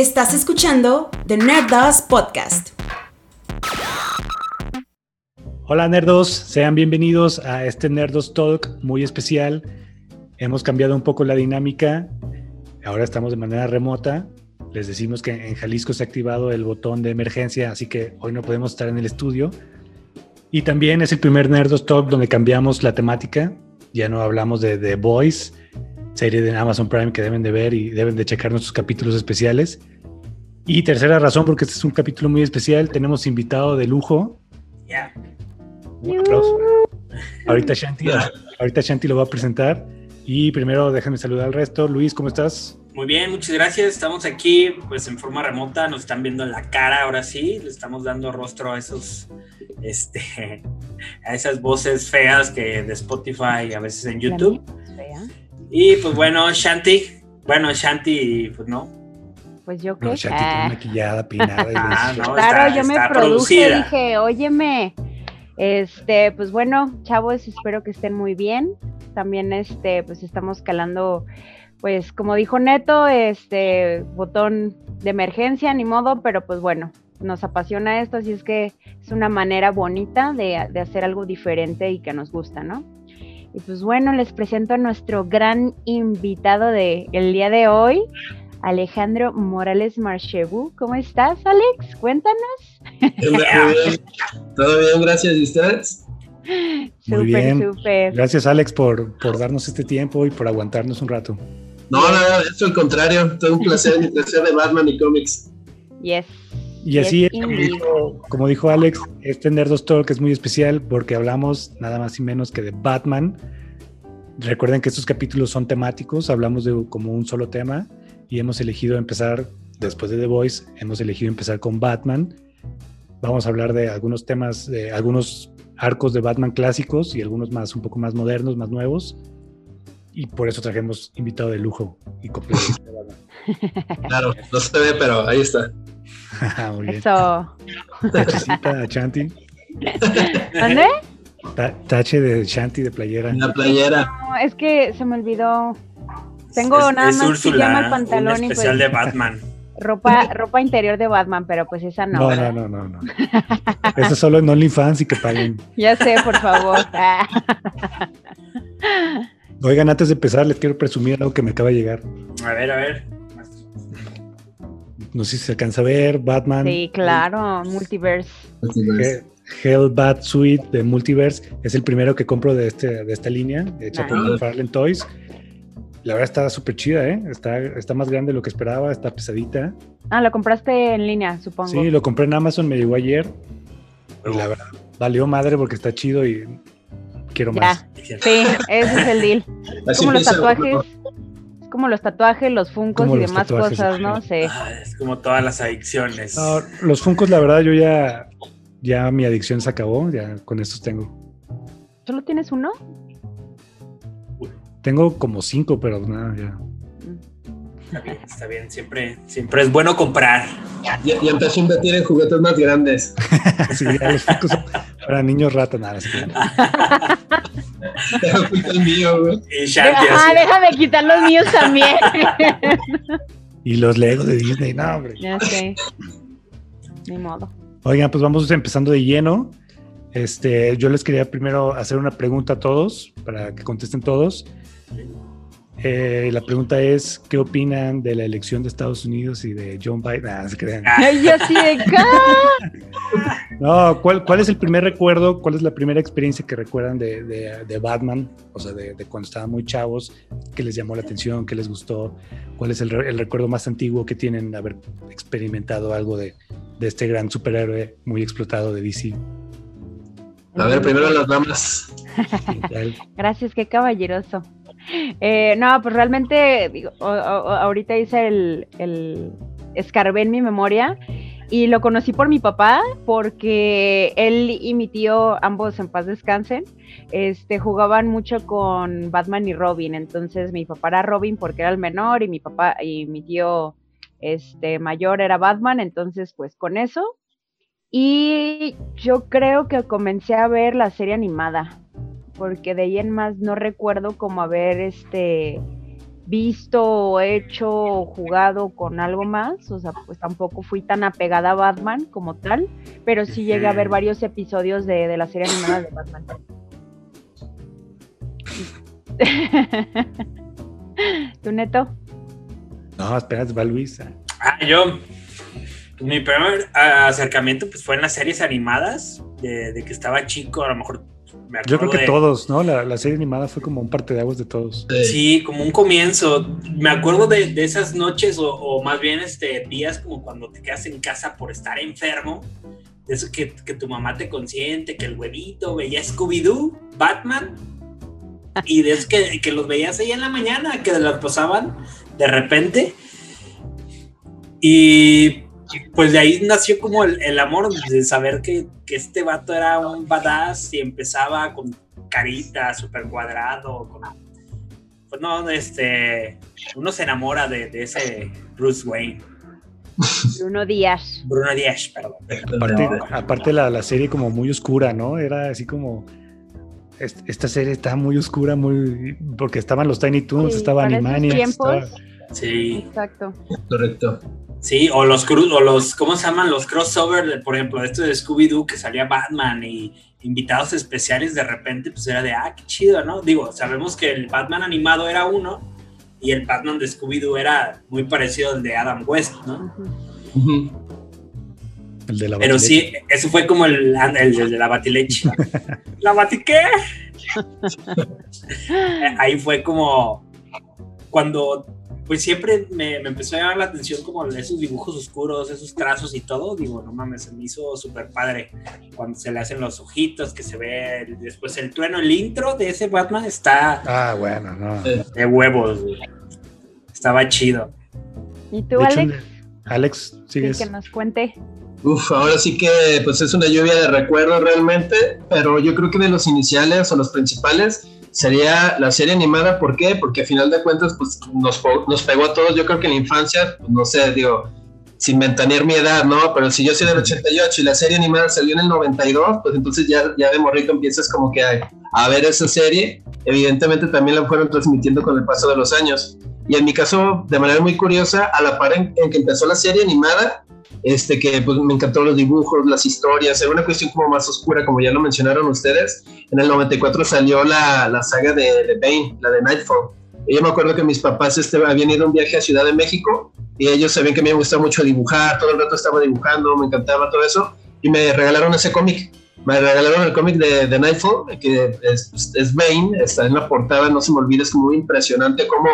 Estás escuchando The Nerdos Podcast. Hola nerdos, sean bienvenidos a este Nerdos Talk muy especial. Hemos cambiado un poco la dinámica, ahora estamos de manera remota. Les decimos que en Jalisco se ha activado el botón de emergencia, así que hoy no podemos estar en el estudio. Y también es el primer Nerdos Talk donde cambiamos la temática. Ya no hablamos de The Voice, serie de Amazon Prime que deben de ver y deben de checar nuestros capítulos especiales. Y tercera razón, porque este es un capítulo muy especial, tenemos invitado de lujo. Ya. Un aplauso. Ahorita Shanti, ahorita Shanti lo va a presentar. Y primero déjame saludar al resto. Luis, ¿cómo estás? Muy bien, muchas gracias. Estamos aquí pues en forma remota, nos están viendo en la cara ahora sí, le estamos dando rostro a esos este a esas voces feas que de Spotify a veces en YouTube. Y pues bueno, Shanti, bueno, Shanti pues no. Pues yo qué. No, Shanti Ah, maquillada, peinada. y Ah, no, claro, está- yo me produje, producida. dije, óyeme, este, pues bueno, chavos, espero que estén muy bien. También, este, pues estamos calando, pues como dijo Neto, este, botón de emergencia, ni modo, pero pues bueno, nos apasiona esto, así es que es una manera bonita de, de hacer algo diferente y que nos gusta, ¿no? Y pues bueno, les presento a nuestro gran invitado de el día de hoy, Alejandro Morales Marchebu. ¿Cómo estás, Alex? Cuéntanos. Todo bien, todo bien, gracias. ¿Y ustedes? Muy bien. Gracias, Alex, por, por darnos este tiempo y por aguantarnos un rato. No, no, no, esto al contrario. Todo un placer, mi placer de Batman y cómics. Yes. Y así es, Yes, como indeed. dijo, como dijo Alex, este Nerdos Talk es muy especial porque hablamos nada más y menos que de Batman. Recuerden que estos capítulos son temáticos, hablamos de como un solo tema y hemos elegido empezar, después de The Voice, hemos elegido empezar con Batman. Vamos a hablar de algunos temas, de algunos arcos de Batman clásicos y algunos más, un poco más modernos, más nuevos. Y por eso trajimos invitado de lujo y completo. Claro, no se ve, pero ahí está. muy bien. Eso. Tachecita, Chanti. ¿Dónde? Ta- tache de Shanti de playera. La playera. No, es que se me olvidó. Tengo Es- nada es más Úrsula, pijama, el pantalón un y especial pues de Batman. ropa, ropa interior de Batman, pero pues esa no. No, ¿verdad? no, no, no, no. Eso solo en OnlyFans y que paguen. Ya sé, por favor. Oigan, antes de empezar, les quiero presumir algo que me acaba de llegar. A ver, a ver. No sé si se alcanza a ver. Batman. Sí, claro, multiverse. He- Hell Bat Suite de Multiverse. Es el primero que compro de, este, de esta línea, hecha por Nice. McFarlane Toys. La verdad está súper chida, ¿eh? Está, está más grande de lo que esperaba, está pesadita. Ah, lo compraste en línea, supongo. Sí, lo compré en Amazon, me llegó ayer. Y la verdad, valió madre porque está chido y quiero más. Ya, sí, ese es el deal. Así como los tatuajes. Es como los tatuajes, los funcos y los demás tatuajes, cosas, ¿no? sí. Ah, es como todas las adicciones. No, los Funkos, la verdad, yo ya, ya mi adicción se acabó, ya con estos tengo. ¿Solo tienes uno? Tengo como cinco, pero nada, ya. Está bien, está bien. Siempre, siempre es bueno comprar. Ya, ya empecé a invertir en juguetes más grandes. Sí, ya los son para niños rata, nada. el mío, güey. Y Shanti Ah, déjame quitar los míos también. Y los Legos de Disney, no, hombre. ya sé. Ni modo. Oigan, pues vamos empezando de lleno. Este, yo les quería primero hacer una pregunta a todos, para que contesten todos. Eh, la pregunta es, ¿qué opinan de la elección de Estados Unidos y de John Biden? Ah, se crean. Ay, de acá. No, ¿cuál, ¿cuál es el primer recuerdo? ¿Cuál es la primera experiencia que recuerdan de, de- de Batman? O sea, de, de cuando estaban muy chavos, ¿qué les llamó la atención? ¿Qué les gustó? ¿Cuál es el, el recuerdo más antiguo que tienen de haber experimentado algo de, de este gran superhéroe muy explotado de DC? A ver, primero las damas. Gracias, qué caballeroso. Eh, no, pues realmente, ahorita hice el, el escarbé en mi memoria y lo conocí por mi papá porque él y mi tío, ambos en paz descansen, este, jugaban mucho con Batman y Robin. Entonces mi papá era Robin porque era el menor y mi papá y mi tío este, mayor era Batman. Entonces, pues con eso. Y yo creo que comencé a ver la serie animada porque de ahí en más no recuerdo como haber este visto o hecho o jugado con algo más, o sea, pues tampoco fui tan apegada a Batman como tal, pero sí llegué a ver varios episodios de, de la serie animada de Batman. ¿Tu neto? No, espera, va Luis. Ah, yo. Mi primer ah, acercamiento pues, fue en las series animadas, de, de que estaba chico, a lo mejor me Yo creo que de- todos, ¿no? La, la serie animada fue como un parteaguas de todos. Sí. Sí, como un comienzo. Me acuerdo de, de esas noches o, o más bien este, días como cuando te quedas en casa por estar enfermo. De eso que, que tu mamá te consiente, que el huevito veía Scooby-Doo, Batman. Y de eso que, que los veías ahí en la mañana, que las pasaban de repente. Y pues de ahí nació como el, el amor de saber que, que este vato era un badass y empezaba con carita, súper cuadrado, con pues no, este, uno se enamora de, de ese Bruce Wayne, Bruno Díaz. Bruno Díaz, perdón. Aparte, aparte la, la serie como muy oscura, ¿no? Era así como... est- Esta serie está muy oscura, muy... Porque estaban los Tiny Toons, Sí, estaba Animaniacs. estaba- Sí, Exacto. Correcto. Sí, o los cru- o los, ¿cómo se llaman? Los crossover, de, por ejemplo, esto de Scooby-Doo que salía Batman y invitados especiales de repente, pues era de, ah, qué chido, ¿no? Digo, sabemos que el Batman animado era uno y el Batman de Scooby-Doo era muy parecido al de Adam West, ¿no? El de la Pero batileche. sí, eso fue como el, el de la batileche. ¿La batiqué? Eh, Ahí fue como cuando, pues siempre me, me empezó a llamar la atención como esos dibujos oscuros, esos trazos y todo. Digo, no mames, se me hizo súper padre cuando se le hacen los ojitos, que se ve el- después el trueno. El intro de ese Batman está Ah, bueno, no. De huevos, güey. Estaba chido. ¿Y tú, De hecho, Alex? Alex, Sí, sigues. que nos cuente. Uf, ahora sí que pues es una lluvia de recuerdos realmente, pero yo creo que de los iniciales o los principales sería la serie animada, ¿por qué? Porque a final de cuentas pues nos, nos pegó a todos, yo creo que en la infancia, pues, no sé, digo, sin ventanear mi edad, ¿no? Pero si yo soy del 88 y la serie animada salió en el 92, pues entonces ya, ya de morrito empiezas como que a, a ver esa serie, evidentemente también la fueron transmitiendo con el paso de los años. Y en mi caso, de manera muy curiosa, a la par en, en que empezó la serie animada, este que pues me encantó los dibujos, las historias, era una cuestión como más oscura, como ya lo mencionaron ustedes. En el 94 salió la, la saga de, de Bane, la de Nightfall. Y yo me acuerdo que mis papás este, habían ido a un viaje a Ciudad de México y ellos sabían que me gustaba mucho dibujar, todo el rato estaba dibujando, me encantaba todo eso y me regalaron ese cómic. Me regalaron el cómic de, de Nightfall, que es, es Bane, está en la portada, no se me olvide, es muy impresionante cómo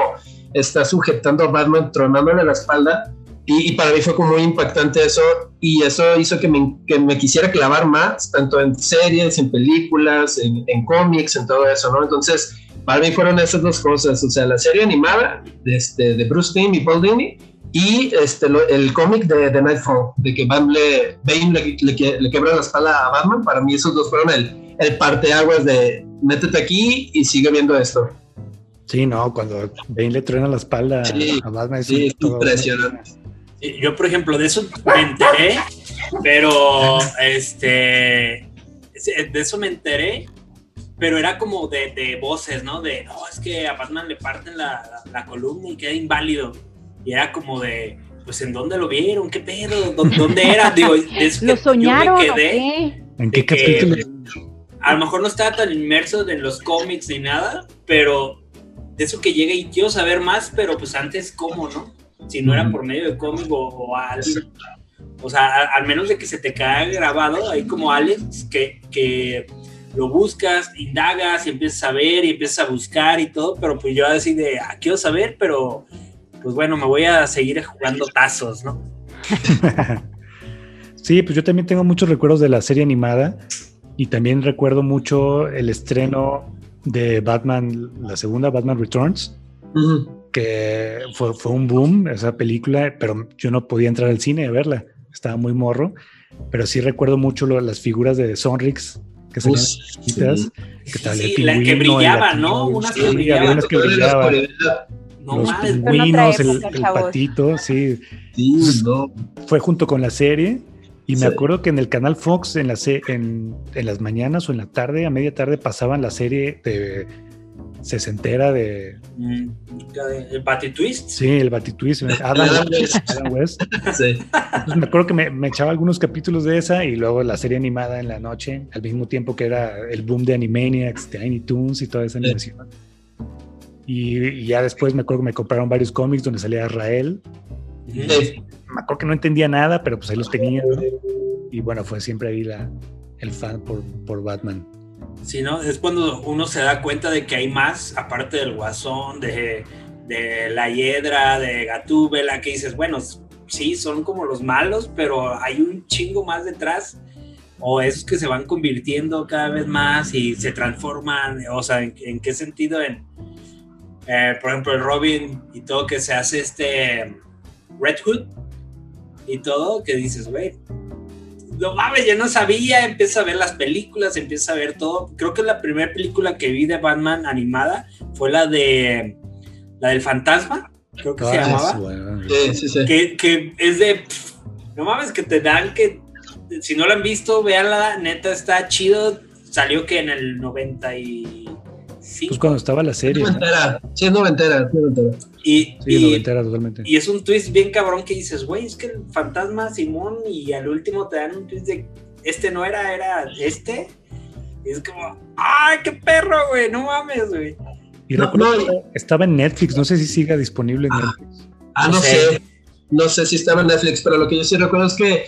está sujetando a Batman, tronándole la espalda y, y, para mí fue como muy impactante eso y eso hizo que me, que me quisiera clavar más, tanto en series, en películas, en, en, cómics, en todo eso, ¿no? Entonces, para mí fueron esas dos cosas, o sea, la serie animada de, este, de Bruce Timm y Paul Dini y este, lo, el cómic de, de, Nightfall, de que Bane le, Bane le, le, le, quebra la espalda a Batman, para mí esos dos fueron el, el parteaguas de métete aquí y sigue viendo esto. Sí, no, cuando Bane le truena la espalda sí, a Batman es sí, impresionante. Yo, por ejemplo, de eso me enteré, pero este, de eso me enteré, pero era como de, de voces, ¿no? De, no, es que a Batman le parten la, la, la, columna y queda inválido. Y era como de, pues, ¿en dónde lo vieron? ¿Qué pedo? ¿Dónde, dónde era? Digo, es ¿Lo soñaron yo me quedé, qué? ¿En qué que, capítulo? A lo mejor no estaba tan inmerso en los cómics ni nada, pero de eso que llega y quiero saber más, pero pues antes, ¿cómo, no? Si no era por medio de cómic o, o alguien. O sea, al menos de que se te caiga grabado, ahí como Alex, que, que lo buscas, indagas y empiezas a ver y empiezas a buscar y todo, pero pues yo así de, ah, quiero saber, pero pues bueno, me voy a seguir jugando tazos, ¿no? sí, pues yo también tengo muchos recuerdos de la serie animada y también recuerdo mucho el estreno de Batman, la segunda Batman Returns, uh -huh. Que fue, fue, un boom esa película, pero yo no podía entrar al cine a verla, estaba muy morro, pero sí recuerdo mucho lo, las figuras de Sonrix que salían chiquitas, sí. que tal sí, la que brillaba, ¿no? Unas que sí, brillaban. Unas que brillaban. No los pingüinos, el, el, patito, sí. sí no. Fue junto con la serie. Y me acuerdo que en el canal Fox, en, la en, en, las mañanas o en la tarde, a media tarde, pasaban la serie de sesentera de. Mm, ¿El Batitwist? Sí, el Batitwist. Adam, West. Adam West. Sí. Entonces me acuerdo que me, me, echaba algunos capítulos de esa y luego la serie animada en la noche, al mismo tiempo que era el boom de Animaniacs, Tiny Toons y toda esa animación. Y, y, ya después me acuerdo que me compraron varios cómics donde salía Israel. Sí. Me acuerdo que no entendía nada, pero pues ahí los tenía. ¿no? Y bueno, fue siempre ahí la, el fan por, por Batman. Sí. Es cuando uno se da cuenta de que hay más, aparte del Guasón, de, de la Hiedra, de Gatúbela, que dices, bueno, sí, son como los malos, pero hay un chingo más detrás. O esos que se van convirtiendo cada vez más y se transforman, o sea, ¿en, en qué sentido? En, eh, por ejemplo, el Robin y todo que se hace este Red Hood y todo, que dices, güey, no mames, ya no sabía, empieza a ver las películas, empieza a ver todo. Creo que la primera película que vi de Batman animada fue la de la del fantasma, creo que ah, se llamaba. Bueno. Sí, sí, sí. Que, que, es de no mames, que te dan que si no la han visto, véanla, neta está chido. Salió que en el 95. Pues cuando estaba la serie. Es noventera, ¿no? sí, es noventera, sí, noventera. Y, sí, y, noventera totalmente. y es un twist bien cabrón que dices, güey, es que el fantasma Simón y al último te dan un twist de este no era, era este. Y es como, ¡ay, qué perro, güey! No mames, güey. Y no, recuerdo no, estaba en Netflix, no sé si siga disponible en ah, Netflix. Ah, no, no sé. sé. No sé si estaba en Netflix, pero lo que yo sí recuerdo es que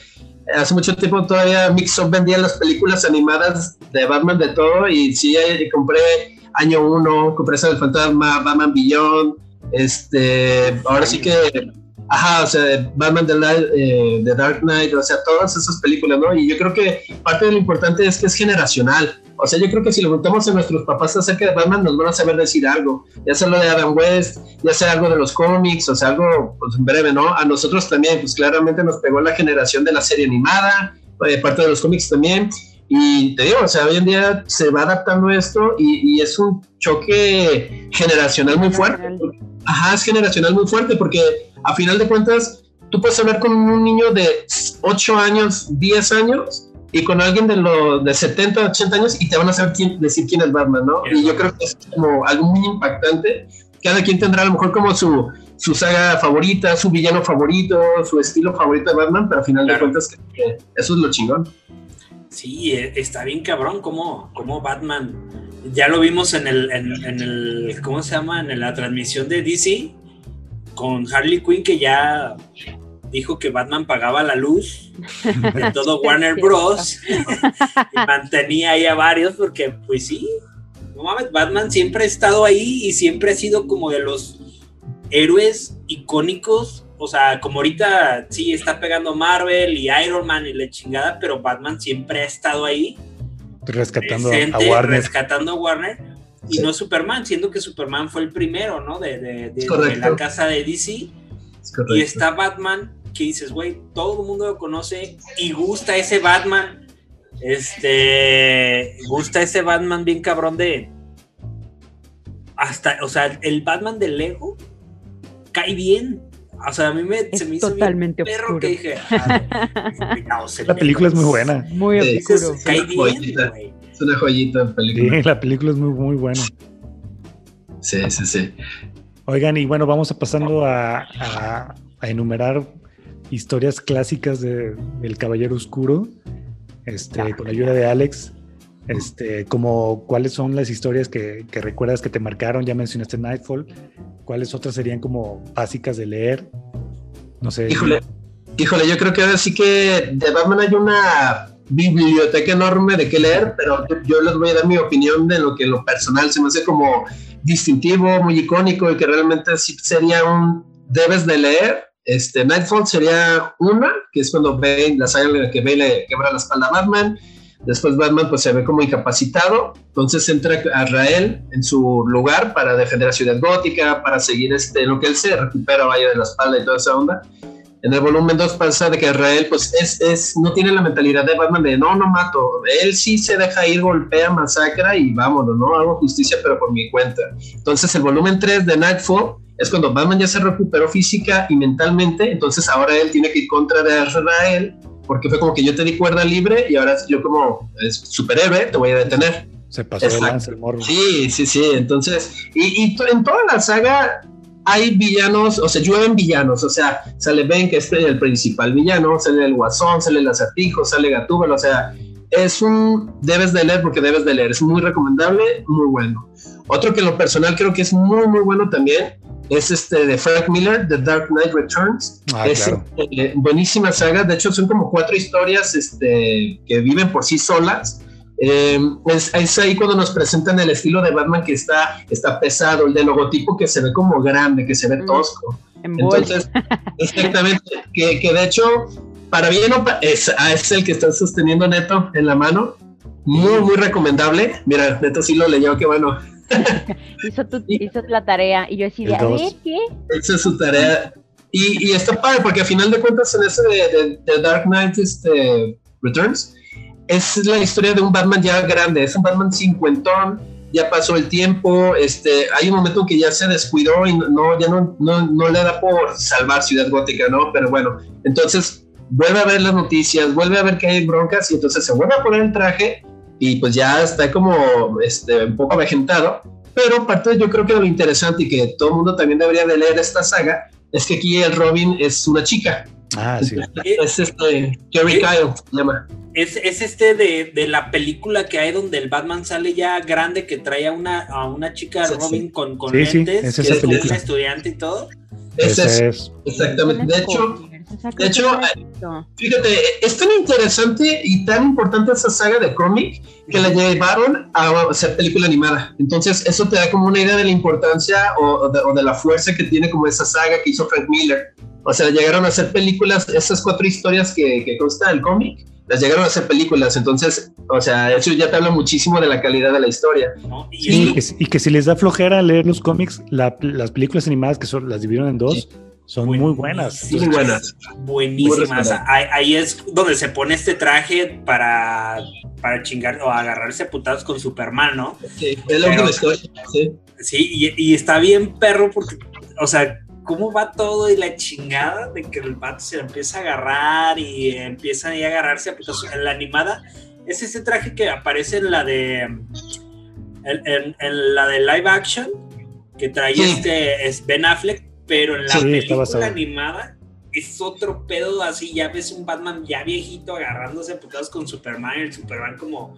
hace mucho tiempo todavía Mixup vendía las películas animadas de Batman de todo y sí, compré año 1, compré esa del fantasma, Batman Beyond, este, ahora sí que, ajá, o sea, Batman The, Light, eh, The Dark Knight, o sea, todas esas películas, ¿no? Y yo creo que parte de lo importante es que es generacional. O sea, yo creo que si le preguntamos a nuestros papás acerca de Batman, nos van a saber decir algo. Ya sea lo de Adam West, ya sea algo de los cómics, o sea, algo pues, en breve, ¿no? A nosotros también, pues claramente nos pegó la generación de la serie animada, eh, parte de los cómics también. Y te digo, o sea, hoy en día se va adaptando esto y, y es un choque generacional muy fuerte. Ajá, es generacional muy fuerte porque a final de cuentas tú puedes hablar con un niño de 8 años, 10 años y con alguien de los de 70, 80 años y te van a saber quién, decir quién es Batman, ¿no? Y yo creo que es como algo muy impactante. Cada quien tendrá a lo mejor como su, su saga favorita, su villano favorito, su estilo favorito de Batman, pero al final claro. de cuentas eso es lo chingón. Sí, está bien cabrón como, como Batman. Ya lo vimos en el, en, en el, ¿cómo se llama? En la transmisión de DC con Harley Quinn que ya dijo que Batman pagaba la luz de todo Warner Bros. y mantenía ahí a varios porque, pues sí, no mames, Batman siempre ha estado ahí y siempre ha sido como de los héroes icónicos. O sea, como ahorita sí está pegando Marvel y Iron Man y la chingada, pero Batman siempre ha estado ahí. Rescatando presente, a Warner. Rescatando a Warner. Y sí. no Superman, siendo que Superman fue el primero, ¿no? De, de, de, de la casa de DC. Y está Batman que dices, güey, todo el mundo lo conoce y gusta ese Batman. Este, gusta ese Batman bien cabrón de. Hasta, o sea, el Batman de Lego cae bien. O sea, a mí me, es se me hizo totalmente bien perro oscuro. que dije. ah, no, La película es muy buena. Muy Sí, oscuro. una joyita. güey. Es una joyita en película. Sí, la película es muy, muy buena. Sí, sí, sí. Oigan, y bueno, vamos a pasando a, a- a enumerar historias clásicas de, del Caballero Oscuro, este, con la ayuda de Alex. Este, como cuáles son las historias que, que recuerdas que te marcaron, ya mencionaste Nightfall, cuáles otras serían como básicas de leer, no sé. Híjole, híjole, yo creo que ahora sí que de Batman hay una biblioteca enorme de qué leer, pero yo les voy a dar mi opinión de lo que lo personal se me hace como distintivo, muy icónico y que realmente sí sería un debes de leer. Este, Nightfall sería una, que es cuando Bane, la saga en la que Bane le quebra la espalda a Batman. Después Batman pues se ve como incapacitado, entonces entra a Rael en su lugar para defender a Ciudad Gótica, para seguir este, lo que él se recupera, vaya de la espalda y toda esa onda. En el volumen 2 pasa de que Israel pues es, es, no tiene la mentalidad de Batman de no, no mato. Él sí se deja ir, golpea, masacra y vámonos, ¿no? Hago justicia pero por mi cuenta. Entonces el volumen 3 de Nightfall es cuando Batman ya se recuperó física y mentalmente, entonces ahora él tiene que ir contra de Israel porque fue como que yo te di cuerda libre y ahora yo como es superhéroe te voy a detener. Se pasó Exacto. el morro. Sí, sí, sí. Entonces, y, y en toda la saga hay villanos, o sea, llueven villanos. O sea, sale Ben, que es el principal villano, sale el Guasón, sale el Acertijo, sale Gatúbel. O sea, es un. Debes de leer porque debes de leer. Es muy recomendable, muy bueno. Otro que en lo personal creo que es muy, muy bueno también es este de Frank Miller, The Dark Knight Returns. Ah, es claro. eh, buenísima saga. De hecho, son como cuatro historias este, que viven por sí solas. Eh, es, es ahí cuando nos presentan el estilo de Batman que está, está pesado, el de logotipo que se ve como grande, que se ve Mm. tosco. Bolsa. Entonces, exactamente, que, que de hecho, para bien o es, ah, es el que está sosteniendo Neto en la mano. Muy, muy recomendable. Mira, Neto sí lo leyó, qué bueno. hizo, tu- hizo la tarea y yo así de, El a ver, ¿qué? Esa es su tarea. Y, y está padre porque a final de cuentas en ese de, de- de Dark Knight este, Returns es la historia de un Batman ya grande, es un Batman cincuentón, ya pasó el tiempo, este, hay un momento en que ya se descuidó y no, ya no, no, no le da por salvar Ciudad Gótica, ¿no? Pero bueno, entonces vuelve a ver las noticias, vuelve a ver que hay broncas y entonces se vuelve a poner el traje y pues ya está como este, un poco avejentado. Pero parte yo creo que lo interesante y que todo el mundo también debería de leer esta saga es que aquí el Robin es una chica. Ah, sí. Es este Jerry ¿Sí? Kyle, se llama. Es, es este de, de la película que hay donde el Batman sale ya grande que trae a una, a una chica Sí, Robin sí. con, con Sí, sí, lentes, es que esa es película. una estudiante y todo. Ese es, Ese es. exactamente. De hecho, De hecho, visto. fíjate, es tan interesante y tan importante esa saga de cómic que la llevaron a hacer película animada. Entonces, eso te da como una idea de la importancia o, de, o de la fuerza que tiene como esa saga que hizo Frank Miller. O sea, llegaron a hacer películas, esas cuatro historias que, que consta del cómic, las llegaron a hacer películas. Entonces, o sea, eso ya te habla muchísimo de la calidad de la historia. ¿no? Y Sí, eso- que, si- y que si les da flojera leer los cómics, la- las películas animadas que son, las dividieron en dos, son muy buenas. Buenísimas. Muy buenas. Buenísimas. Ahí, ahí es donde se pone este traje para, para chingar o agarrarse a putados con Superman, ¿no? Sí, es la Pero- última historia. Sí. Sí, y, y está bien perro porque, o sea, cómo va todo y la chingada de que el vato se empieza a agarrar y empiezan ahí a agarrarse a putazos. En la animada es ese traje que aparece en la de en, en- en la de live action que trae Sí. este es Ben Affleck, pero en la Sí, película animada es otro pedo así, ya ves un Batman ya viejito agarrándose a putazos con Superman y el Superman como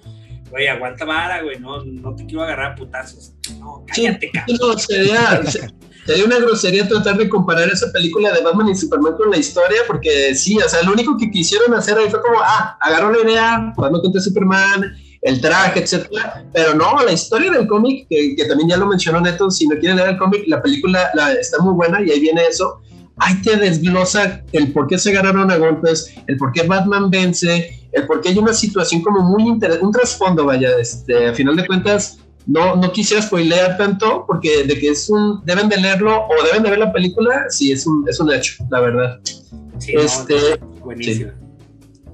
Güey, aguanta vara, güey, no, no te quiero agarrar a putazos. No, Sí, cállate, cabrón. no, sería, se- sería una grosería tratar de comparar esa película de Batman y Superman con la historia, porque sí, o sea, lo único que quisieron hacer ahí fue como, ah, agarró la idea, Batman contra Superman, el traje, etcétera, pero no, la historia del cómic, que, que también ya lo mencionó Neto, si no quieren leer el cómic, la película la, está muy buena y ahí viene eso. Ahí te desglosa el por qué se agarraron a golpes, el por qué Batman vence, el por qué hay una situación como muy interesante, un trasfondo, vaya, este, a final de cuentas, no, no quisiera spoilear tanto porque de que es un deben de leerlo o deben de ver la película sí es un, es un hecho la verdad Sí, no, este, buenísimo.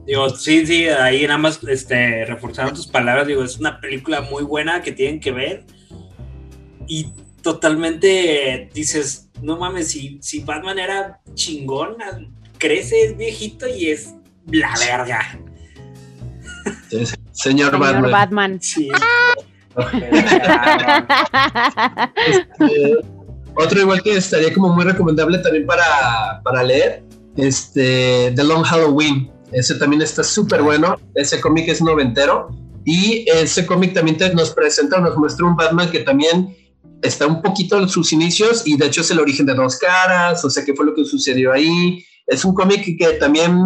Digo, sí, sí, ahí nada más este, reforzando tus palabras, digo, es una película muy buena que tienen que ver y totalmente dices, no mames, si, si Batman era chingón, crece, es viejito y es la verga. es- señor, Señor Batman, Batman. Sí. Este, otro igual que estaría como muy recomendable también para, para leer este The Long Halloween ese también está súper bueno ese cómic es noventero y ese cómic también te- nos presenta nos muestra un Batman que también está un poquito en sus inicios y de hecho es el origen de dos caras, o sea, qué fue lo que sucedió ahí. Es un cómic que también,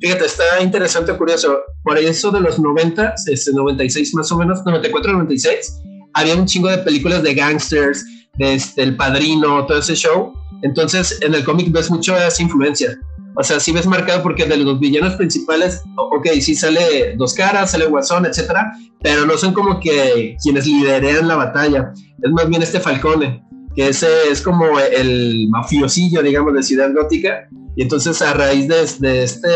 fíjate, está interesante, curioso. Por eso de los 90, este 96 más o menos, 94, 96, había un chingo de películas de gangsters, de este, El Padrino, todo ese show. Entonces, en el cómic ves mucho esa influencia. O sea, sí ves marcado porque de los villanos principales, ok, sí sale Dos Caras, sale Guasón, etcétera, pero no son como que quienes liderean la batalla. Es más bien este Falcone, que ese es como el mafiosillo, digamos, de Ciudad Gótica. Y entonces, a raíz de, de este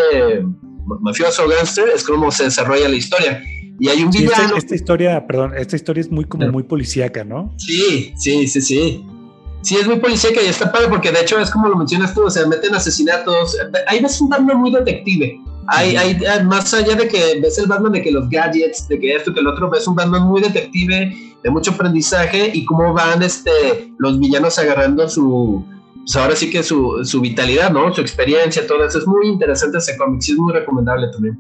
mafioso gangster, es como se desarrolla la historia. Y hay un Sí, esta, villano. esta historia, perdón, esta historia es muy como muy policíaca, ¿no? Sí, sí, sí, sí. Sí, es muy policíaca y está padre porque de hecho es como lo mencionas tú, o sea, meten asesinatos. Ahí ves un Batman muy detective. Hay, hay, ah, más allá de que ves el Batman de que los gadgets, de que esto, que el otro, ves un Batman muy detective, de mucho aprendizaje y cómo van este, los villanos agarrando su, pues ahora sí que su, su vitalidad, ¿no? Su experiencia, todo eso. Es muy interesante ese cómic, sí es muy recomendable también.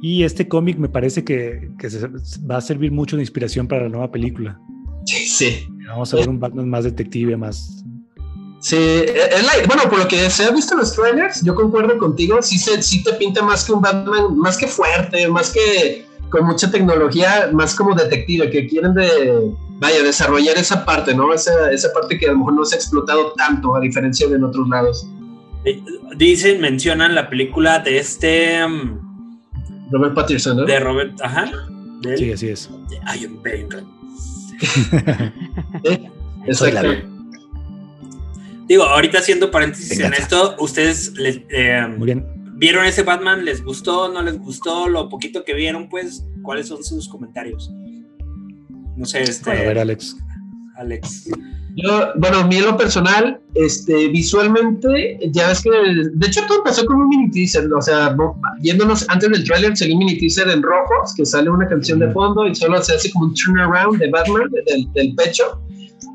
Y este cómic me parece que, que se, va a servir mucho de inspiración para la nueva película. Sí, sí. Vamos a ver un Batman más detective, más... Sí, es like, bueno, por lo que se ha visto en los trailers, yo concuerdo contigo, sí, se, sí te pinta más que un Batman, más que fuerte, más que con mucha tecnología, más como detective, que quieren de, vaya, desarrollar esa parte, ¿no? Esa, esa parte que a lo mejor no se ha explotado tanto, a diferencia de en otros lados. Dicen, mencionan la película de este... Um, Robert Pattinson, ¿no? De Robert, ajá. De sí, así es. I am Exacto. Digo, ahorita haciendo paréntesis en esto, ustedes les, eh, Muy bien. vieron ese Batman, les gustó, no les gustó, lo poquito que vieron, pues, ¿cuáles son sus comentarios? No sé, este. a ver, Alex. Alex. Yo, bueno, a mí en lo personal, este, visualmente, ya ves que, de hecho todo empezó con un mini teaser, o sea, yéndonos antes del trailer, salió un mini teaser en rojos, que sale una canción de fondo y solo se hace como un turnaround de Batman, del, del pecho.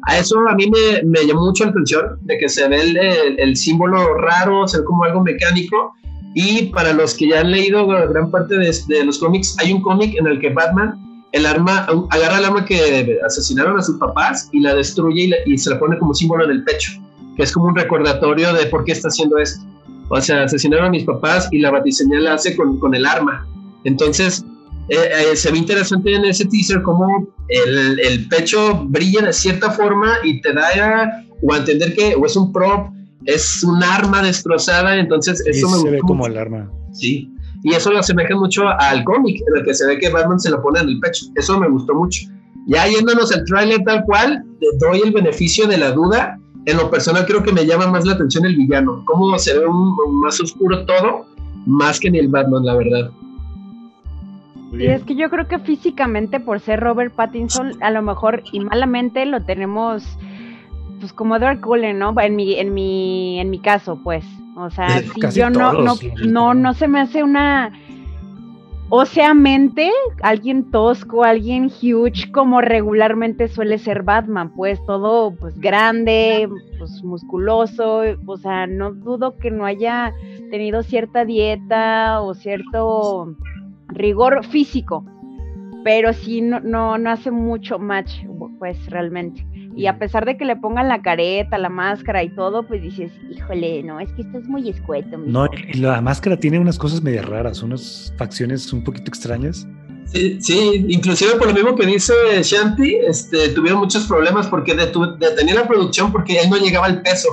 A eso a mí me, me, llamó mucho la atención, de que se ve el, el, el símbolo raro, se ve como algo mecánico, y para los que ya han leído gran parte de, de los cómics, hay un cómic en el que Batman el arma, agarra el arma que asesinaron a sus papás y la destruye y, la, y, se la pone como símbolo en el pecho, que es como un recordatorio de por qué está haciendo esto. O sea, asesinaron a mis papás y la batiseñal la hace con, con el arma. Entonces, eh, eh, se ve interesante en ese teaser cómo el, el, pecho brilla de cierta forma y te da o a entender que o es un prop, es un arma destrozada, entonces eso y me se ve como el arma. Sí, y eso lo asemeja mucho al cómic, en el que se ve que Batman se lo pone en el pecho. Eso me gustó mucho. Ya yéndonos al tráiler tal cual, doy el beneficio de la duda. En lo personal creo que me llama más la atención el villano. Cómo se ve un, un más oscuro todo, más que ni el Batman, la verdad. Y es que yo creo que físicamente, por ser Robert Pattinson, a lo mejor y malamente lo tenemos, pues como Dark Cullen, ¿no? En mi, en mi, en mi caso, pues. O sea, si yo no, no, no, no se me hace una óseamente alguien tosco, alguien huge, como regularmente suele ser Batman, pues todo pues grande, pues musculoso, o sea, no dudo que no haya tenido cierta dieta o cierto rigor físico, pero sí no, no, no hace mucho match, pues realmente. Y a pesar de que le pongan la careta, la máscara y todo, pues dices, híjole, no, es que esto es muy escueto. No, y la máscara tiene unas cosas medio raras, unas facciones un poquito extrañas. Sí, sí, inclusive por lo mismo que dice Shanti, este, tuvieron muchos problemas porque detenían la producción porque él no llegaba al peso.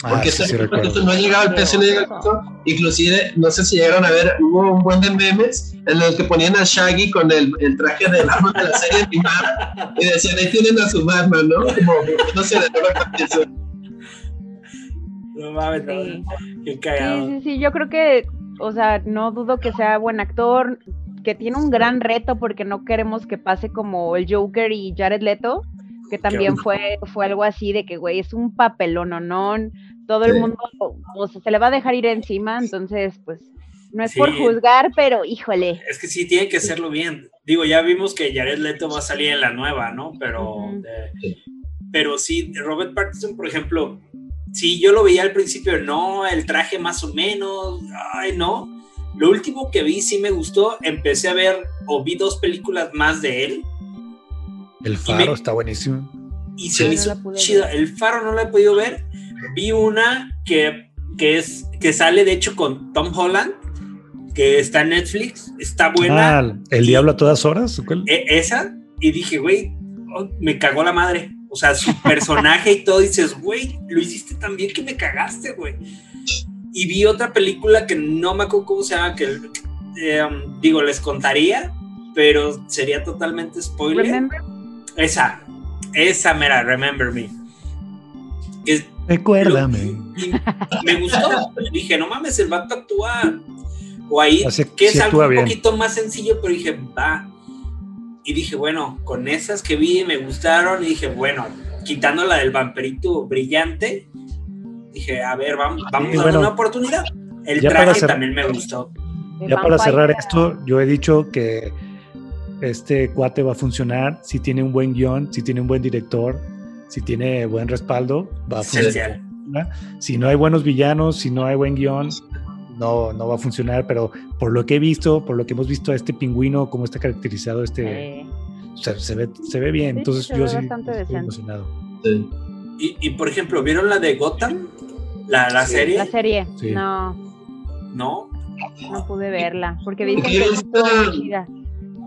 Porque ah, sí, sí, no llegaba al peso, no llegaba al peso. Inclusive, no sé si llegaron a ver, hubo un buen de memes en los que ponían a Shaggy con el, el traje del arma de la serie animada y decían, ahí tienen a su Batman, ¿no? Como, no sé, de verdad No mames, sí. qué cagado. Sí, sí, sí, yo creo que, o sea, no dudo que sea buen actor, que tiene un gran reto porque no queremos que pase como el Joker y Jared Leto, que también fue, fue algo así de que, güey, es un papelón, no, no, todo el mundo, o sea, se le va a dejar ir encima, entonces, pues, no es Sí. por juzgar, pero híjole. Es que sí, tiene que hacerlo bien. Digo, ya vimos que Jared Leto va a salir en la nueva, ¿no? Pero, eh, pero sí, Robert Pattinson, por ejemplo, sí, yo lo veía al principio, no, el traje más o menos, ay, no. Lo último que vi sí me gustó, empecé a ver o vi dos películas más de él El faro me- está buenísimo. y Sí, se me no hizo pude chida. El faro no la he podido ver. Vi una que, que, es, que sale de hecho con Tom Holland, que está en Netflix, está buena. Ah, ¿El diablo a todas horas? E- esa, y dije, güey, oh, me cagó la madre. O sea, su personaje y todo, dices, güey, lo hiciste tan bien que me cagaste, güey. Y vi otra película que no me acuerdo cómo se llama, que eh, um, digo, les contaría, pero sería totalmente spoiler. Remember? Esa, esa mera, Remember Me. Que Recuérdame. me gustó. Dije, no mames, el vato actúa. O ahí, Así- que es algo un bien. poquito más sencillo, pero dije, va. Y dije, bueno, con esas que vi me gustaron. Y dije, bueno, quitando la del vamperito brillante, dije, a ver, vamos, vamos a bueno, darle una oportunidad. El traje también me gustó. Ya para cerrar esto, yo he dicho que este cuate va a funcionar si tiene un buen guion, si tiene un buen director, si tiene buen respaldo, va a funcionar. Esencial. Si no hay buenos villanos, si no hay buen guion, no, no va a funcionar, pero por lo que he visto, por lo que hemos visto a este pingüino, cómo está caracterizado, este, Eh, se, ve, se ve bien. Sí, Entonces se yo ve sí bastante estoy decente. emocionado. Sí. Y, y, por ejemplo, ¿vieron la de Gotham? La, la Sí. serie. la serie, Sí. no, ¿No? no pude verla, porque dicen que muy chida.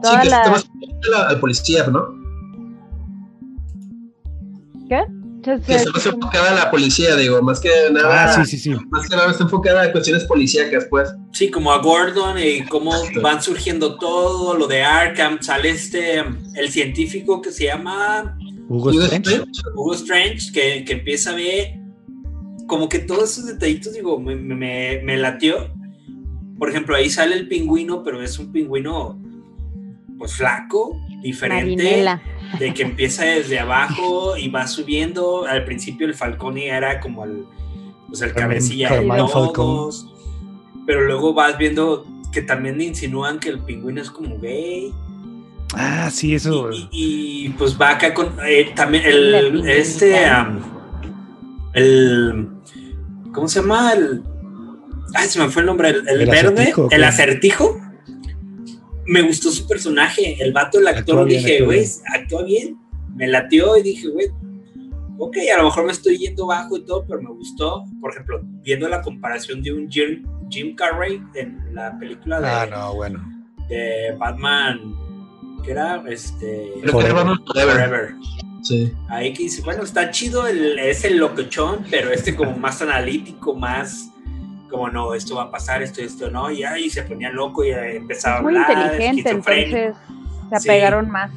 Sí, que la- estamos la- al policía, ¿no? ¿Qué? Que está más enfocada a la policía, digo, más que nada. Ah, sí, sí, sí. Más que nada está enfocada a cuestiones policíacas, pues. Sí, como a Gordon y cómo van surgiendo todo, lo de Arkham, sale este, el científico que se llama Hugo Hugo Strange. Strange. Hugo Strange, que, que empieza a ver como que todos esos detallitos, digo, me, me, me latió. Por ejemplo, ahí sale el pingüino, pero es un pingüino, pues flaco, diferente. Marinela. de que empieza desde abajo y va subiendo. Al principio el Falcone era como el, pues el cabecilla de todos. Pero luego vas viendo que también insinúan que el pingüino es como gay. Ah, sí, eso. Y, y, y, pues va acá con eh, también El este el ¿cómo se llama? El ay, se me fue el nombre, el, el ¿El verde, acertijo, el qué? acertijo. Me gustó su personaje, el vato, el actor, Actúa dije, güey, bien. actúa bien. Me latió y dije, güey, ok, a lo mejor me estoy yendo bajo y todo, pero me gustó. Por ejemplo, viendo la comparación de un Jim, Jim Carrey en la película de, Ah, no, bueno. de Batman, que era este. Forever. Sí. Ahí que dice, bueno, está chido, el, es el locochón, pero este como más analítico, más como no, esto va a pasar, esto, esto no, y ahí se ponía loco y eh, empezaba Es muy a hablar. inteligente, esquizofrénico. entonces se Sí. apegaron más.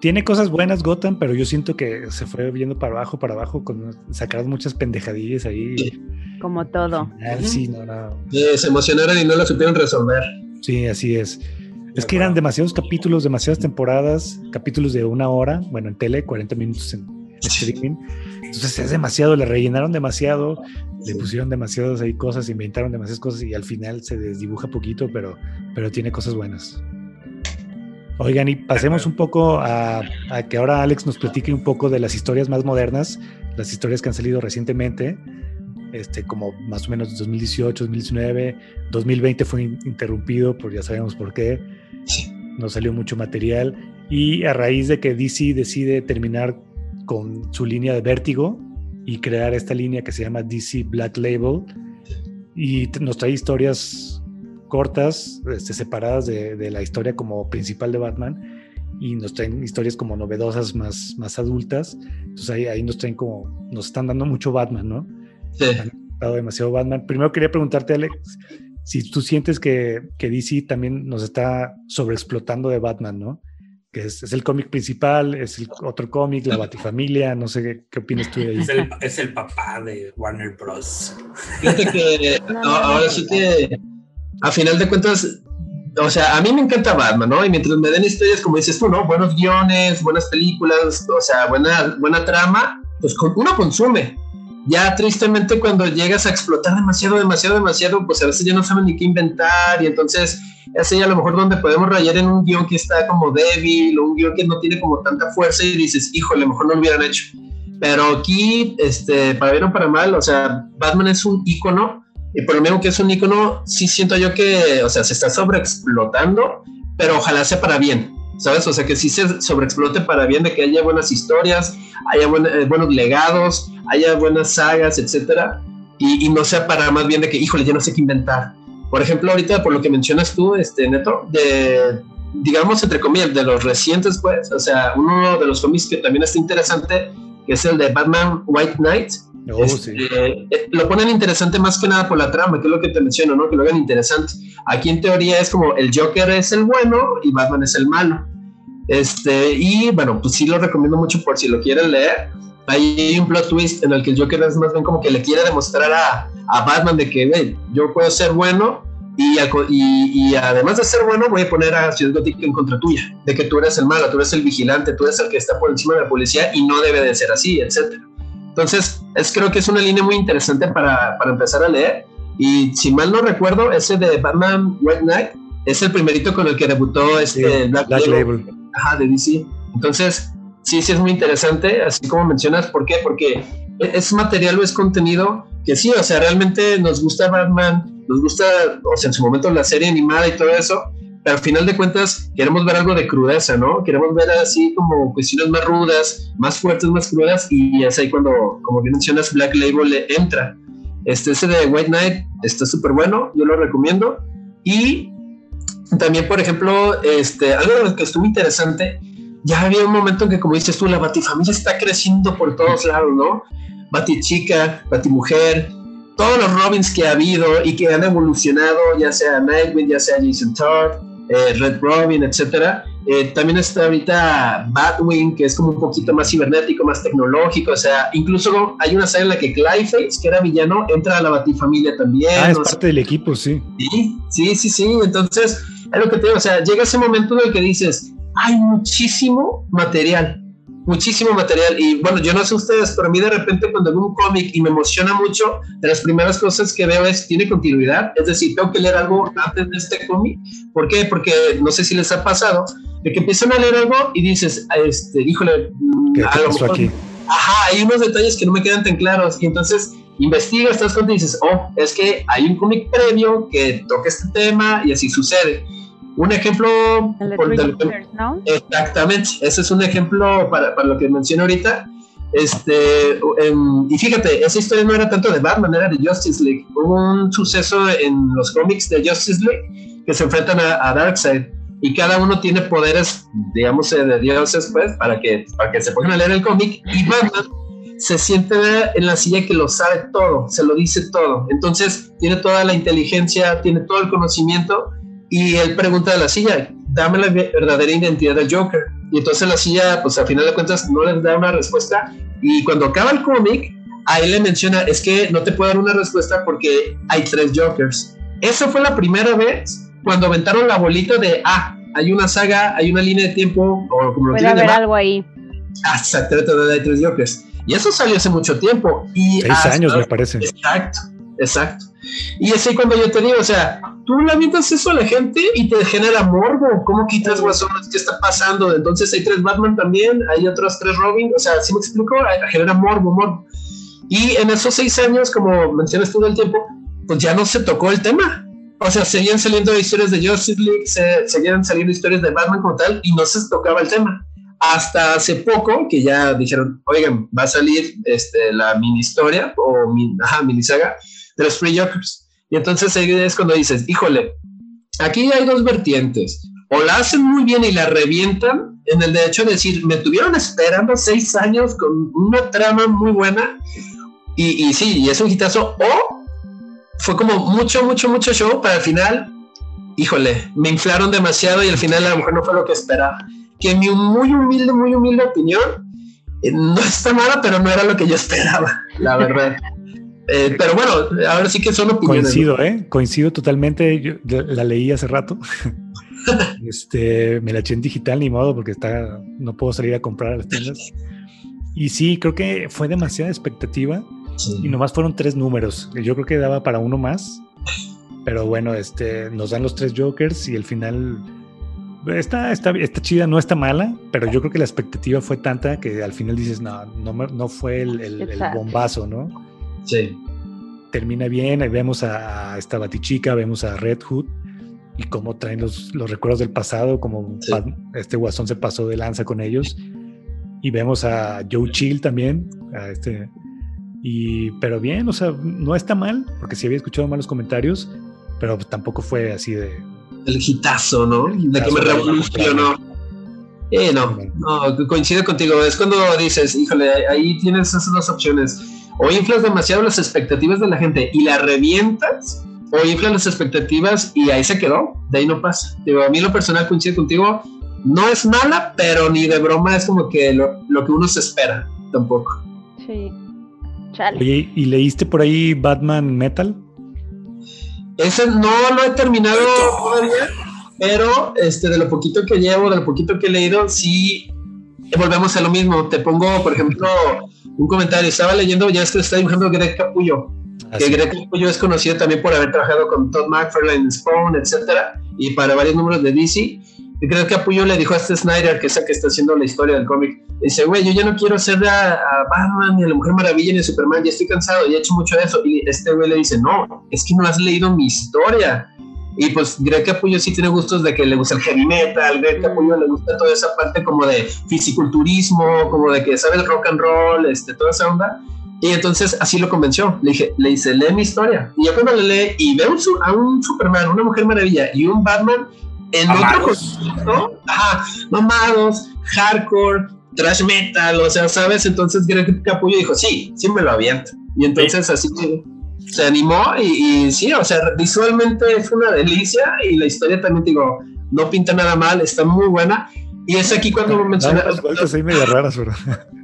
Tiene cosas buenas Gotham, pero yo siento que se fue viendo para abajo, para abajo, con sacaron muchas pendejadillas ahí. Como todo. Ujú. Sí, no, no. Sí, se emocionaron y no lo supieron resolver. Sí, así es. Es que eran demasiados capítulos, demasiadas temporadas, capítulos de una hora, bueno, en tele, 40 minutos en streaming. Entonces es demasiado, le rellenaron demasiado, le pusieron demasiadas ahí cosas, inventaron demasiadas cosas y al final se desdibuja poquito, pero, pero tiene cosas buenas. Oigan, y pasemos un poco a, a que ahora Alex nos platique un poco de las historias más modernas, las historias que han salido recientemente, este, como más o menos 2018, 2019, 2020 fue in- interrumpido, por ya sabemos por qué, no salió mucho material, y a raíz de que DC decide terminar con su línea de vértigo y crear esta línea que se llama DC Black Label, y nos trae historias cortas, este, separadas de, de la historia como principal de Batman, y nos traen historias como novedosas, más, más adultas. Entonces ahí, ahí nos traen como, nos están dando mucho Batman, ¿no? Sí. Han dado demasiado Batman. Primero quería preguntarte, Alex, si tú sientes que, que DC también nos está sobreexplotando de Batman, ¿no? Que es, es el cómic principal, es el otro cómic, la Batifamilia, no sé qué, qué opinas tú de ahí. Es el, es el papá de Warner Bros. Fíjate que No, no, no, ahora sí que a final de cuentas, o sea, a mí me encanta Batman, ¿no? Y mientras me den historias, como dices tú, ¿no? Buenos guiones, buenas películas, o sea, buena, buena trama, pues con- uno consume. Ya tristemente cuando llegas a explotar demasiado, demasiado, demasiado, pues a veces ya no saben ni qué inventar y entonces es ahí a lo mejor donde podemos rayar en un guion que está como débil o un guion que no tiene como tanta fuerza y dices, híjole, a lo mejor no lo hubieran hecho. Pero aquí, este, para bien o para mal, o sea, Batman es un ícono y por lo mismo que es un ícono, sí siento yo que, o sea, se está sobreexplotando, pero ojalá sea para bien, ¿sabes? O sea, que sí se sobreexplote para bien, de que haya buenas historias, haya buen- eh, buenos legados, haya buenas sagas, etcétera, y, y no sea para más bien de que, híjole, ya no sé qué inventar. Por ejemplo, ahorita por lo que mencionas tú, este, Neto, de, digamos, entre comillas, de los recientes, pues, o sea, uno de los cómics que también está interesante, que es el de Batman White Knight, Oh, este, sí. eh, lo ponen interesante más que nada por la trama, que es lo que te menciono, ¿no? Que lo hagan interesante. Aquí en teoría es como el Joker es el bueno y Batman es el malo. Este, y bueno, pues sí lo recomiendo mucho por si lo quieren leer. Ahí hay un plot twist en el que el Joker es más bien como que le quiere demostrar a, a Batman de que, "Güey, yo puedo ser bueno y, aco- y, y además de ser bueno voy a poner a Ciudad Gótica en contra tuya, de que tú eres el malo, tú eres el vigilante, tú eres el que está por encima de la policía y no debe de ser así, etcétera. Entonces, es, creo que es una línea muy interesante para, para empezar a leer. Y si mal no recuerdo, ese de Batman White Knight es el primerito con el que debutó este Black, Label. Ajá, de DC. Entonces, sí, sí es muy interesante, así como mencionas, ¿por qué? Porque es material o es contenido que sí, o sea, realmente nos gusta Batman, nos gusta, o sea, en su momento la serie animada y todo eso, pero al final de cuentas queremos ver algo de crudeza, ¿no? Queremos ver así como cuestiones más rudas, más fuertes, más crudas, y es ahí cuando, como bien mencionas, Black Label entra. Este, ese de White Knight está súper bueno, yo lo recomiendo. Y también, por ejemplo, este, algo que estuvo interesante, ya había un momento en que, como dices tú, la Batifamilia está creciendo por todos lados, ¿no? Batichica, Batimujer, todos los Robins que ha habido y que han evolucionado, ya sea Nightwing, ya sea Jason Todd, eh, Red Robin, etcétera. Eh, también está ahorita Batwing, que es como un poquito más cibernético, más tecnológico. O sea, incluso hay una serie en la que Clayface, que era villano, entra a la Batifamilia también. Ah, es parte del equipo, sí. Sí, sí, sí, sí. Entonces, es lo que te digo. O sea, llega ese momento en el que dices, hay muchísimo material, muchísimo material. Y bueno, yo no sé ustedes, pero a mí de repente cuando veo un cómic y me emociona mucho, de las primeras cosas que veo es, ¿tiene continuidad? Es decir, tengo que leer algo antes de este cómic. ¿Por qué? Porque no sé si les ha pasado, de que empiezan a leer algo y dices, este, híjole, ¿qué a lo mejor, aquí? Ajá, hay unos detalles que no me quedan tan claros. Y entonces investigas, estás con y dices, oh, es que hay un cómic previo que toca este tema y así sucede. Un ejemplo. ¿no? Exactamente, ese es un ejemplo para, para lo que mencioné ahorita. Este, y fíjate, esa historia no era tanto de Batman, era de Justice League. Hubo un suceso en los cómics de Justice League que se enfrentan a, Darkseid y cada uno tiene poderes, digamos, eh, de dioses, pues, para que, para que se pongan a leer el cómic. Y Batman se siente en la silla que lo sabe todo, se lo dice todo. Entonces, tiene toda la inteligencia, tiene todo el conocimiento y él pregunta a la silla, dame la verdadera identidad del Joker. Y entonces la silla, pues al final de cuentas, no les da una respuesta. Y cuando acaba el cómic, ahí le menciona, es que no te puedo dar una respuesta porque hay tres Jokers. Esa fue la primera vez cuando aventaron la bolita de, ah, hay una saga, hay una línea de tiempo, o como lo Puede haber algo ahí. Ah, exactamente, hay tres Jokers. Y eso salió hace mucho tiempo. Y Seis años, me parece. Exacto, exacto. Y así cuando yo te digo, o sea, tú le avientas eso a la gente y te genera morbo. ¿Cómo quitas guasones? ¿Qué está pasando? Entonces hay tres Batman también, hay otros tres Robin. O sea, si me explico, genera morbo, morbo. Y en esos seis años, como mencionas todo el tiempo, pues ya no se tocó el tema. O sea, seguían saliendo historias de Justice League, se, seguían saliendo historias de Batman como tal, y no se tocaba el tema. Hasta hace poco que ya dijeron, oigan, va a salir este, la mini historia o mini saga de los Free Jokers. Y entonces ahí es cuando dices, híjole, aquí hay dos vertientes. O la hacen muy bien y la revientan en el derecho de decir, me tuvieron esperando seis años con una trama muy buena. Y, y sí, y es un hitazo. O fue como mucho, mucho, mucho show para el final. Híjole, me inflaron demasiado y al final a lo mejor no fue lo que esperaba. Que mi muy humilde, muy humilde opinión, eh, no está mala, pero no era lo que yo esperaba, la verdad. Eh, pero bueno, ahora sí que son opiniones. Coincido, ¿eh? Coincido totalmente. Yo, la leí hace rato. este, me la eché en digital, ni modo, porque está, no puedo salir a comprar a las tiendas. Y sí, creo que fue demasiada expectativa. Y nomás fueron tres números. Yo creo que daba para uno más. Pero bueno, este, nos dan los tres Jokers y el final está, está, está chida, no está mala, pero yo creo que la expectativa fue tanta que al final dices, no, no, no fue el, el bombazo, ¿no? Sí. Termina bien, ahí vemos a esta Batichica, vemos a Red Hood y cómo traen los, los recuerdos del pasado, como este guasón se pasó de lanza con ellos. Y vemos a Joe Chill también, a este, y, pero bien, o sea, no está mal, porque sí había escuchado malos comentarios, pero tampoco fue así de... El hitazo, ¿no? de que me revolucionó. Eh, no, no, coincido contigo. Es cuando dices, híjole, ahí tienes esas dos opciones o inflas demasiado las expectativas de la gente y la revientas, o inflas las expectativas y ahí se quedó, de ahí no pasa. Digo, a mí lo personal coincide contigo, no es mala, pero ni de broma es como que lo, que uno se espera, tampoco. Sí. Oye, ¿y leíste por ahí Batman Metal? Ese no lo he terminado todavía, pero este, de lo poquito que llevo, de lo poquito que he leído, sí volvemos a lo mismo. Te pongo, por ejemplo, un comentario. Estaba leyendo, ya es que está dibujando Greg Capullo. que Greg Capullo es conocido también por haber trabajado con Todd McFarlane, Spawn, etcétera, y para varios números de DC. Y creo que Capullo le dijo a este Snyder, que es el que está haciendo la historia del cómic, dice, güey, yo ya no quiero hacer a, a, Batman, ni a la Mujer Maravilla, ni a Superman, ya estoy cansado, ya he hecho mucho de eso. Y este güey le dice, no, es que no has leído mi historia. Y pues Greg Capullo sí tiene gustos de que le gusta el heavy metal, Greg Capullo le gusta toda esa parte como de fisiculturismo, como de que sabe el rock and roll, este, toda esa onda. Y entonces así lo convenció. Le dije, le dice, lee mi historia. Y ya cuando le lee y ve un, a un Superman, una Mujer Maravilla y un Batman en otro contexto, ajá, mamados, hardcore, trash metal, o sea, ¿sabes? Entonces Greg Capullo dijo, sí, sí me lo aviento. Y entonces así se animó y, y, sí, o sea, visualmente es una delicia y la historia también, digo, no pinta nada mal, está muy buena. Y es aquí cuando menciona... Las vueltas ahí medio raras, ¿verdad?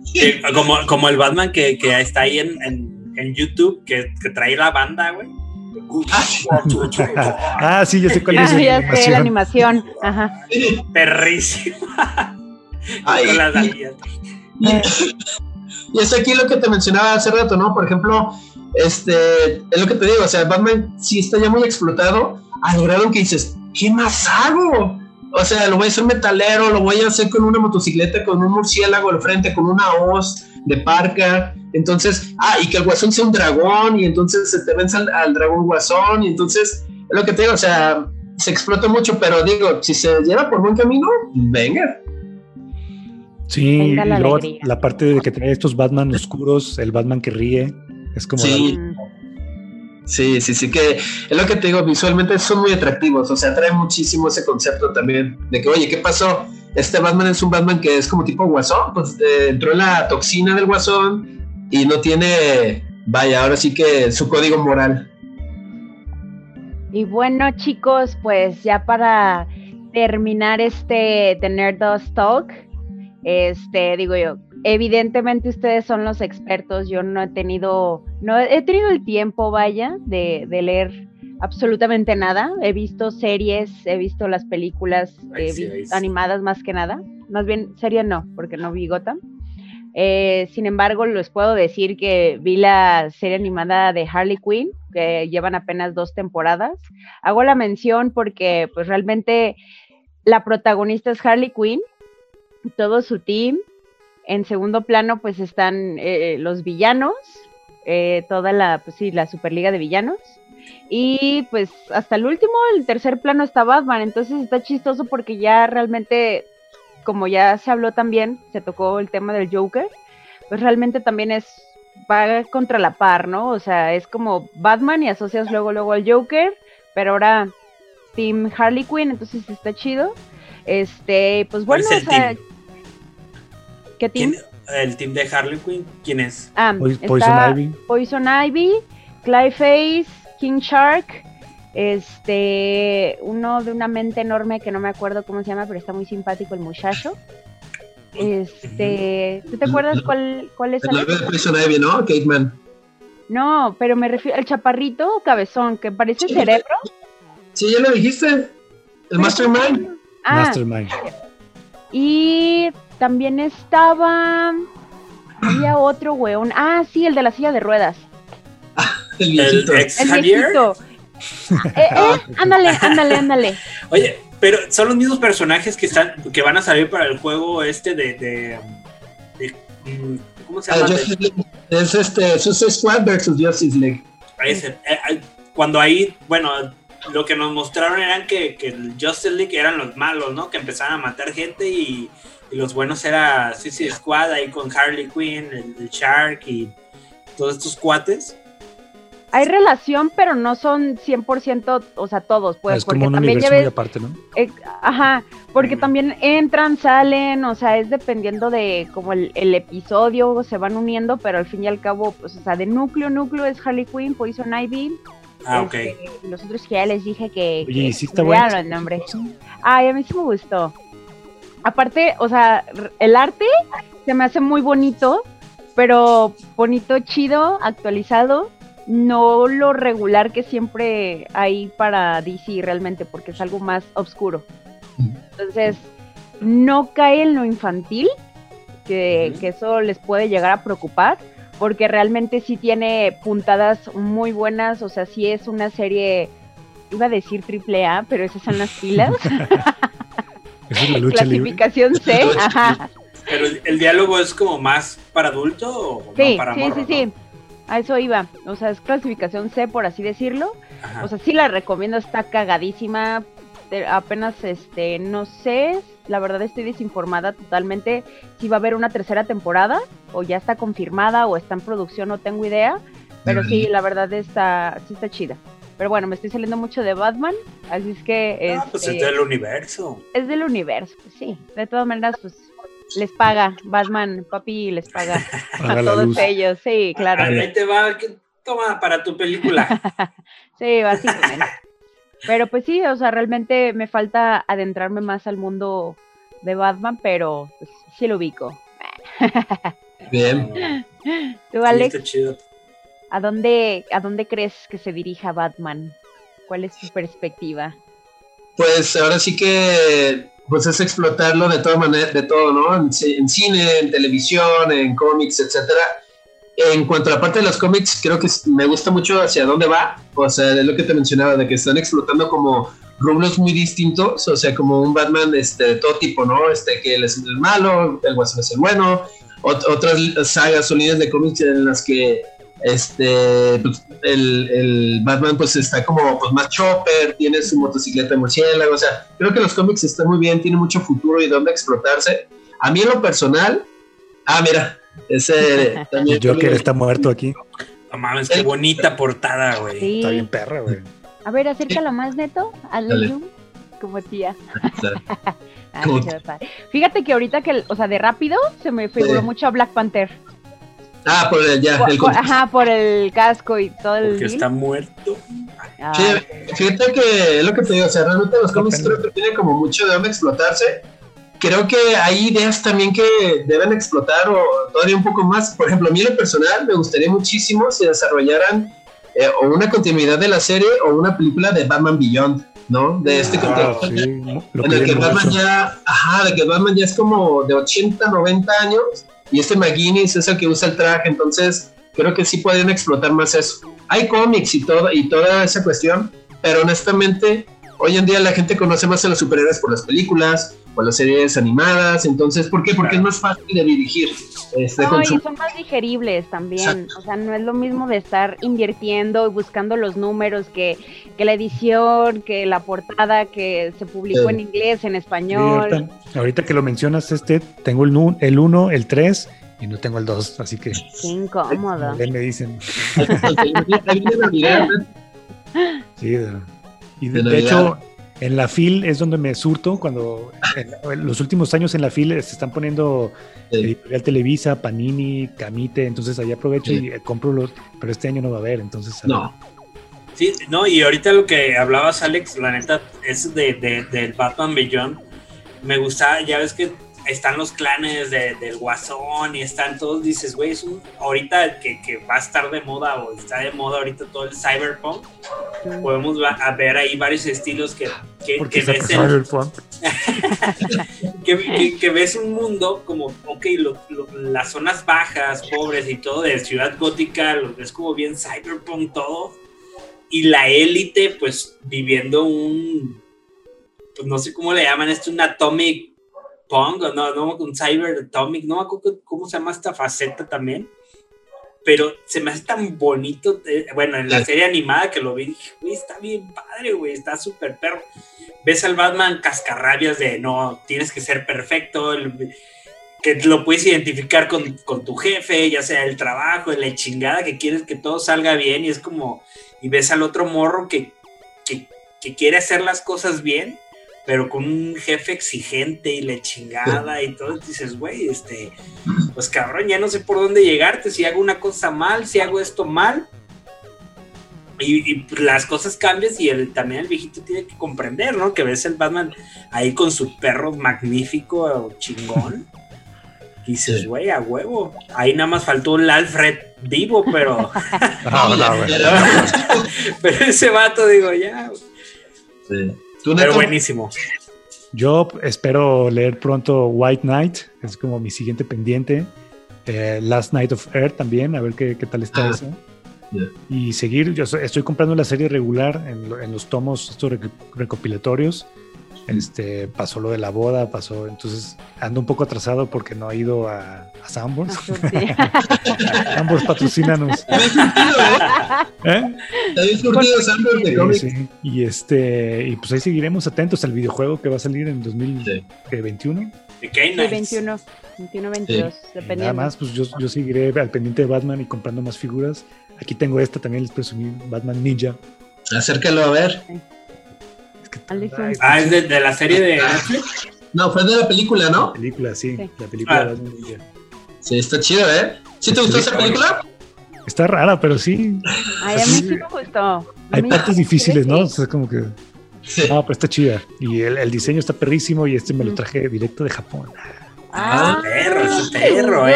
Sí, como, como el Batman que, que está ahí en, en, en YouTube, que, que, trae la banda, güey. ah, sí, yo sé cuál es ah, ya la sé, la animación. Ajá. Perrísima. Ay, con las y, y, y es aquí lo que te mencionaba hace rato, ¿no? Por ejemplo, este, es lo que te digo, o sea, Batman sí está ya muy explotado, al grado que dices, ¿qué más hago? O sea, lo voy a hacer metalero, lo voy a hacer con una motocicleta, con un murciélago al frente, con una hoz de parca. Entonces, ah, y que el guasón sea un dragón, y entonces se te vence al, al dragón guasón, y entonces, es lo que te digo, o sea, se explota mucho, pero digo, si se lleva por buen camino, venga. Sí, la, y luego la parte de que trae estos Batman oscuros, el Batman que ríe, es como... Sí. Sí, sí, sí, que es lo que te digo, visualmente son muy atractivos, o sea, trae muchísimo ese concepto también de que, oye, ¿qué pasó? Este Batman es un Batman que es como tipo guasón, pues eh, entró en la toxina del guasón y no tiene, vaya, ahora sí que su código moral. Y bueno, chicos, pues ya para terminar este Tener Dos Talk, este, digo yo, evidentemente ustedes son los expertos, yo no he tenido, no he tenido el tiempo, vaya, de, de leer absolutamente nada. He visto series, he visto las películas eh, sí, animadas más que nada. Más bien, serie no, porque no vi Gotham. Eh, sin embargo, les puedo decir que vi la serie animada de Harley Quinn, que llevan apenas dos temporadas. Hago la mención porque pues realmente la protagonista es Harley Quinn, todo su team, en segundo plano, pues están eh, los villanos, eh, toda la, pues sí, la Superliga de Villanos. Y pues hasta el último, el tercer plano está Batman. Entonces está chistoso porque ya realmente, como ya se habló también, se tocó el tema del Joker, pues realmente también es, va contra la par, ¿no? O sea, es como Batman y asocias luego, luego al Joker, pero ahora Team Harley Quinn, entonces está chido. Este, pues bueno, o sea, team? ¿Qué team? El team de Harley Quinn, ¿quién es? Ah, Poison Ivy. Poison Ivy, Clayface, King Shark, este, uno de una mente enorme que no me acuerdo cómo se llama, pero está muy simpático el muchacho. Este, ¿tú te acuerdas cuál, cuál es? El de Poison Ivy, ¿no? Kate Man. No, pero me refiero al chaparrito cabezón, que parece Sí. cerebro. Sí, ya lo dijiste. El Mastermind. Ah, Mastermind. y también estaba. Había otro weón. Ah, sí, el de la silla de ruedas. El viejito. El ex El Javier. viejito. Eh, eh, ándale, ándale, ándale. Oye, pero son los mismos personajes que están, que van a salir para el juego este de, de, de- mm, ¿cómo se Ah, llama? Justice League. Es este, Suicide Squad versus Justice League. Ese, eh, eh, cuando ahí, bueno, lo que nos mostraron eran que, que el Justice League eran los malos, ¿no? Que empezaban a matar gente y, y los buenos era Suicide Squad ahí con Harley Quinn, el, el Shark y todos estos cuates. Hay relación, pero no son 100%, o sea, todos, pues, es porque como un también universo muy aparte, ¿no? eh, ajá, porque Mm. también entran, salen, o sea, es dependiendo de como el, el episodio, se van uniendo, pero al fin y al cabo, pues, o sea, de núcleo, núcleo es Harley Quinn, Poison Ivy, Ah, ok. este, y los otros que ya les dije que, Oye, ¿y que sí está bueno? el nombre. Ay, a mí sí me gustó. Aparte, o sea, el arte se me hace muy bonito, pero bonito, chido, actualizado, no lo regular que siempre hay para DC realmente, porque es algo más oscuro. Entonces, no cae en lo infantil, que eso les puede llegar a preocupar, porque realmente sí tiene puntadas muy buenas, o sea, sí es una serie, iba a decir triple A, pero esas son las pilas. Esa es la lucha libre. Clasificación C, ajá. Pero el, el diálogo es como más para adulto o Sí, no para sí, morro, sí, ¿no? sí. A eso iba. O sea, es clasificación C, por así decirlo. Ajá. O sea, sí la recomiendo, está cagadísima. Apenas, este, no sé, la verdad estoy desinformada totalmente si va a haber una tercera temporada o ya está confirmada o está en producción, no tengo idea. Pero sí, la verdad está, sí está chida. Pero bueno, me estoy saliendo mucho de Batman, así es que Ah, pues este, es del universo. es del universo, pues sí. De todas maneras, pues les paga Batman, papi, les paga Paga a todos luz. ellos, sí, claro. Ahí te va, que- toma para tu película. Sí, básicamente. Pero pues sí, o sea, realmente me falta adentrarme más al mundo de Batman, pero pues, sí lo ubico. Bien. Tú, Sí, Alex, está chido. ¿A dónde, ¿a dónde crees que se dirija Batman? ¿Cuál es tu perspectiva? Pues ahora sí que pues es explotarlo de toda manera, de todo, ¿no? En, ci- en cine, en televisión, en cómics, etcétera. En cuanto a la parte de los cómics, creo que me gusta mucho hacia dónde va. O sea, de lo que te mencionaba, de que están explotando como rubros muy distintos, o sea, como un Batman este, de todo tipo, ¿no? Este, que él es el malo, el Guasón es el bueno, ot- otras sagas o líneas de cómics en las que este pues, el, el Batman pues está como pues más chopper, tiene su motocicleta de murciélago, o sea, creo que los cómics están muy bien, tiene mucho futuro y dónde explotarse. A mí en lo personal, ah, mira, ese también El Joker está muerto aquí. No mames, qué bonita portada, güey. Sí. Está bien perra, güey. A ver, acércalo más, Neto, al como tía. Está- Ah. Fíjate que ahorita que, el- o sea, de rápido se me figuró Sí. mucho a Black Panther. Ah, por el, ya, Por- el por- ajá, por el casco y todo el. Porque está muerto. Ah, Sí, fíjate que es lo que te digo, o sea, realmente los cómics creo que tienen como mucho de dónde explotarse. Creo que hay ideas también que deben explotar o todavía un poco más. Por ejemplo, a mí en lo personal me gustaría muchísimo si desarrollaran eh, o una continuidad de la serie o una película de Batman Beyond, ¿no? De este Ah, contexto. sí, en el que Batman ya, ajá, de que Batman ya es como de 80, 90 años y este McGuinness es el que usa el traje, entonces creo que sí podrían explotar más eso. Hay cómics y todo y toda esa cuestión, pero honestamente hoy en día la gente conoce más a los superhéroes por las películas o las series animadas, entonces ¿por qué? Porque es más fácil de dirigir. Este, No, y son más digeribles también. Exacto. O sea, no es lo mismo de estar invirtiendo y buscando los números que, que la edición, que la portada que se publicó Sí. en inglés, en Sí, español. ahorita, ahorita que lo mencionas, este, tengo el 1, el, uno, el 3 y no tengo el 2, así que Qué incómodo. ahí me dicen. Sí, de- y de, De hecho, en la FIL es donde me surto cuando en, en los últimos años en la FIL se están poniendo Sí. Editorial Televisa, Panini, Camite, entonces ahí aprovecho y eh, compro los, pero este año no va a haber, entonces a. No, Sí, no, y ahorita lo que hablabas, Alex, la neta, es de, de- del Batman Beyond. Me gusta, ya ves que están los clanes de- del Guasón y están todos, dices, güey, es un, ahorita que, que va a estar de moda o está de moda ahorita todo el cyberpunk, podemos va- a ver ahí varios estilos que, que, ves en- que, que- que ves un mundo como, ok, lo- lo- las zonas bajas, pobres y todo de ciudad gótica, lo ves como bien cyberpunk todo, y la élite pues viviendo un, pues no sé cómo le llaman esto, un atomic punk, o no, no, un cyber atomic, no me acuerdo cómo se llama esta faceta también, pero se me hace tan bonito, eh, bueno, en la serie animada que lo vi, dije, güey, está bien padre, güey, está súper perro ves al Batman cascarrabias de no, tienes que ser perfecto, el- que lo puedes identificar con, con tu jefe, ya sea el trabajo, la chingada, que quieres que todo salga bien y es como, y ves al otro morro que, que, que quiere hacer las cosas bien, pero con un jefe exigente y la chingada y todo, dices, güey, este, pues cabrón, ya no sé por dónde llegarte, si hago una cosa mal, si hago esto mal, y, y, las cosas cambian y el, también el viejito tiene que comprender, ¿no? Que ves el Batman ahí con su perro magnífico, chingón. Y dices, güey, a huevo. Ahí nada más faltó el Alfred vivo, pero, No, no, güey. pero ese vato, digo, ya. Sí. ¿Tú, Pero buenísimo. Yo espero leer pronto White Knight, es como mi siguiente pendiente. eh, Last Night of Earth también, a ver qué, qué tal está Ah, ya. Y seguir, yo estoy comprando la serie regular en, lo- en los tomos estos rec- recopilatorios. Este, pasó lo de la boda, pasó, entonces ando un poco atrasado porque no he ido a, a Sanborns. Sanborns patrocínanos. Está bien surtido. Está bien surtido Sanders de Sí, cómics. sí. Y este, y pues ahí seguiremos atentos al videojuego que va a salir en 2021. De Kane Sí, Knights. 21, 21, 22, Y dependiendo. Nada más, pues yo, yo seguiré al pendiente de Batman y comprando más figuras. Aquí tengo esta también, les presumí, Batman Ninja. Acércalo a ver. Ah, es de, de la serie de Netflix. No, fue de la película, La ¿no? película, sí, Sí. la película Ah. de Batman. Sí, está chido, ¿eh? ¿Sí te gustó esa película? Está rara, pero sí. Ay, a mí sí me gustó. Hay partes difíciles, ¿no? O sea, como que. Sí. No, pero está chida. Y el, el diseño está perrísimo y este me lo traje directo de Japón. Ah, Perro, ese perro, ¿eh?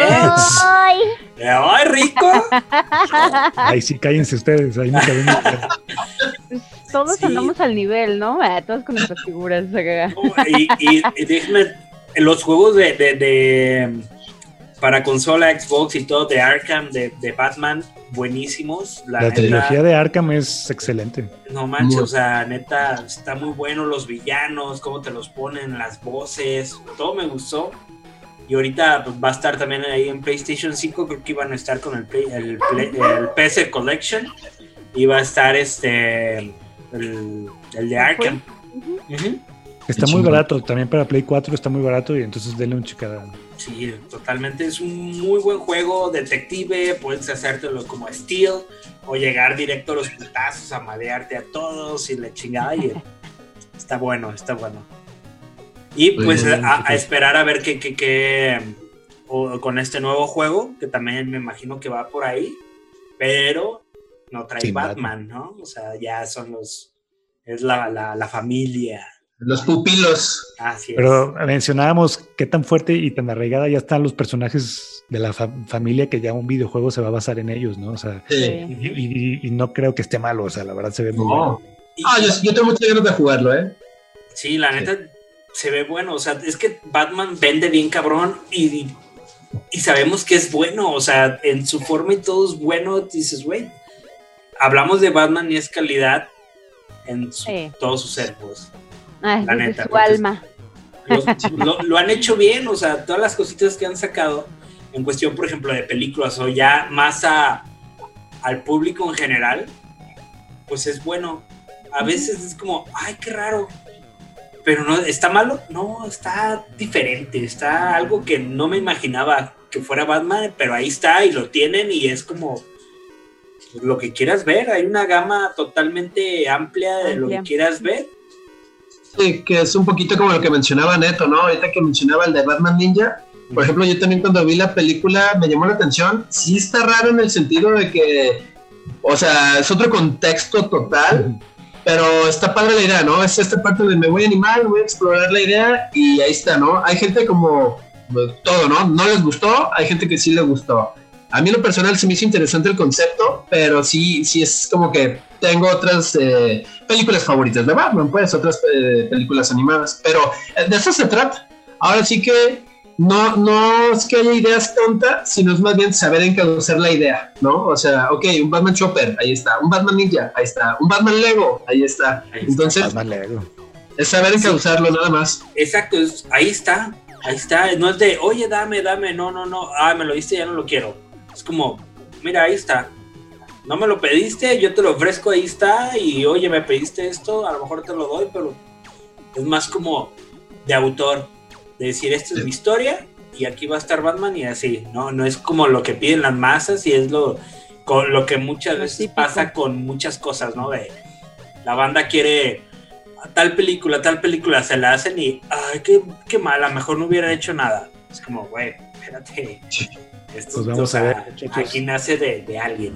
Ay, ¡Ay, rico! Ay, sí, cállense ustedes. Ahí me todos Sí. andamos al nivel, ¿no? Ah, todos con nuestras figuras. y, y, y déjame, los juegos de, de, de- para consola, Xbox y todo de Arkham, de, de Batman, buenísimos. La, La neta, trilogía de Arkham es excelente. no manches, Muy- o sea, neta, está muy bueno los villanos, cómo te los ponen, las voces, todo me gustó. Y ahorita pues, va a estar también ahí en PlayStation 5, creo que iban a estar con el, Play- el, Play- el PS Collection. Y va a estar este el, el de Arkham. Está muy barato. También para Play 4 está muy barato y entonces denle un chicada. Sí, totalmente. Es un muy buen juego, detective. Puedes hacértelo como Steel o llegar directo a los putazos, a madearte a todos y la chingada. Y está bueno, está bueno. Y pues bien, a, a esperar a ver qué, qué, qué, o con este nuevo juego, que también me imagino que va por ahí, pero no trae Batman, ¿no? O sea, ya son los. Es la, la, la familia. Los pupilos. Así es. Pero mencionábamos qué tan fuerte y tan arraigada ya están los personajes de la fa- familia que ya un videojuego se va a basar en ellos, ¿no? O sea, Sí. Y, y- y no creo que esté malo, o sea, la verdad se ve muy No. bueno. Ah, yo, yo tengo muchas ganas de jugarlo, ¿eh? Sí, la neta se ve bueno. O sea, es que Batman vende bien cabrón y, y sabemos que es bueno. O sea, en su forma y todo es bueno. Dices, güey, hablamos de Batman y es calidad en su- Sí. todo su ser, pues. Ay, La desde neta, su alma. Los- lo, lo han hecho bien. O sea, todas las cositas que han sacado en cuestión, por ejemplo, de películas o ya más a, al público en general, pues es bueno. A veces es como, ay, qué raro. Pero no, ¿está malo? No, está diferente. Está algo que no me imaginaba que fuera Batman, pero ahí está y lo tienen y es como lo que quieras ver. Hay una gama totalmente amplia de lo que quieras ver. Sí, que es un poquito como lo que mencionaba Neto, ¿no? Ahorita que mencionaba el de Batman Ninja. Por ejemplo, yo también cuando vi la película me llamó la atención. Sí está raro en el sentido de que, o sea, es otro contexto total, pero está padre la idea, ¿no? Es esta parte de me voy a animar, voy a explorar la idea y ahí está, ¿no? Hay gente como pues, todo, ¿no? No les gustó, hay gente que sí le gustó. A mí en lo personal se me hizo interesante el concepto, pero sí, sí es como que tengo otras eh, películas favoritas de Batman, pues, otras eh, películas animadas, pero eh, de eso se trata. Ahora sí que no, no es que haya ideas tontas, sino es más bien saber encauzar la idea, ¿no? O sea, ok, un Batman Chopper, ahí está, un Batman Ninja, ahí está, un Batman Lego, ahí está. Ahí está. Entonces, Batman Lego. es saber encauzarlo nada más. Exacto, ahí está, ahí está. No es de, oye, dame, dame, no, no, no, ah, me lo diste, ya no lo quiero. Es como, mira, ahí está. No me lo pediste, yo te lo ofrezco, ahí está. Y oye, me pediste esto, a lo mejor te lo doy, pero es más como de autor, de decir, esta es mi historia y aquí va a estar Batman y así. No, no es como lo que piden las masas y es lo, con lo que muchas veces pasa con muchas cosas, ¿no? De la banda quiere tal película, tal película, se la hacen y, ay, qué, qué mala, mejor no hubiera hecho nada. Es como, güey, espérate. Esto, Pues vamos o sea, a ver, muchachos. Aquí nace de, de alguien.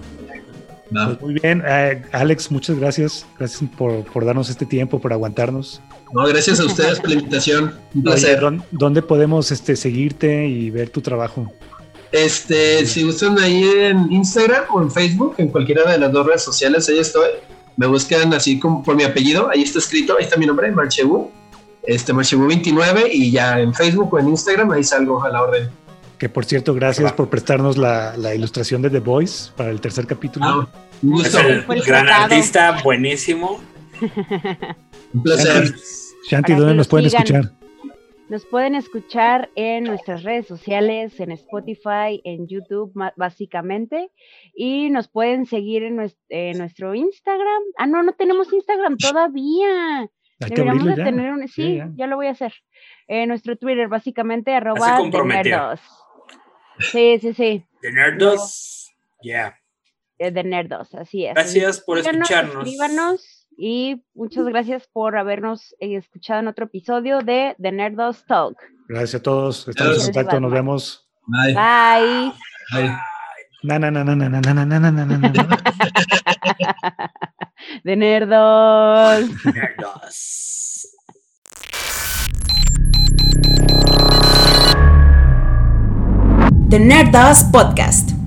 ¿no? Pues muy bien, eh, Alex, muchas gracias. Gracias por, por darnos este tiempo, por aguantarnos. No, gracias a ustedes por la invitación. Un Oye, placer. ¿dón- ¿Dónde podemos este, seguirte y ver tu trabajo? Este, si gustan ahí en Instagram o en Facebook, en cualquiera de las dos redes sociales, ahí estoy. Me buscan así como por mi apellido, ahí está escrito, ahí está mi nombre, Marchebu. Este, Marchebu29, y ya en Facebook o en Instagram, ahí salgo a la orden. Que por cierto, gracias por prestarnos la, la ilustración de The Voice para el tercer capítulo. Ah, un gusto, gran tratado. artista, buenísimo. un placer. Shanti, ¿dónde nos pueden sigan. escuchar? Nos pueden escuchar en nuestras redes sociales, en Spotify, en YouTube, básicamente. Y nos pueden seguir en nues- en nuestro, Instagram. Ah, no, no tenemos Instagram todavía. Hay que Deberíamos de ya. tener un... Sí, ya. ya. lo voy a hacer. Eh, nuestro Twitter, básicamente, arroba de comprometió. nerdos. Sí, sí, sí. De Nerdos. Yeah. eh, De nerdos, así es. Gracias por escucharnos. Escríbanos y muchas gracias por habernos eh, escuchado en otro episodio de The Nerdos Talk. Gracias a todos. Estamos en contacto. Nos vemos. Bye. Bye. Bye. Na, na, na, na, na, na, na, na, na, na, na, na. De nerdos. Nerdos. The Nerdas Podcast.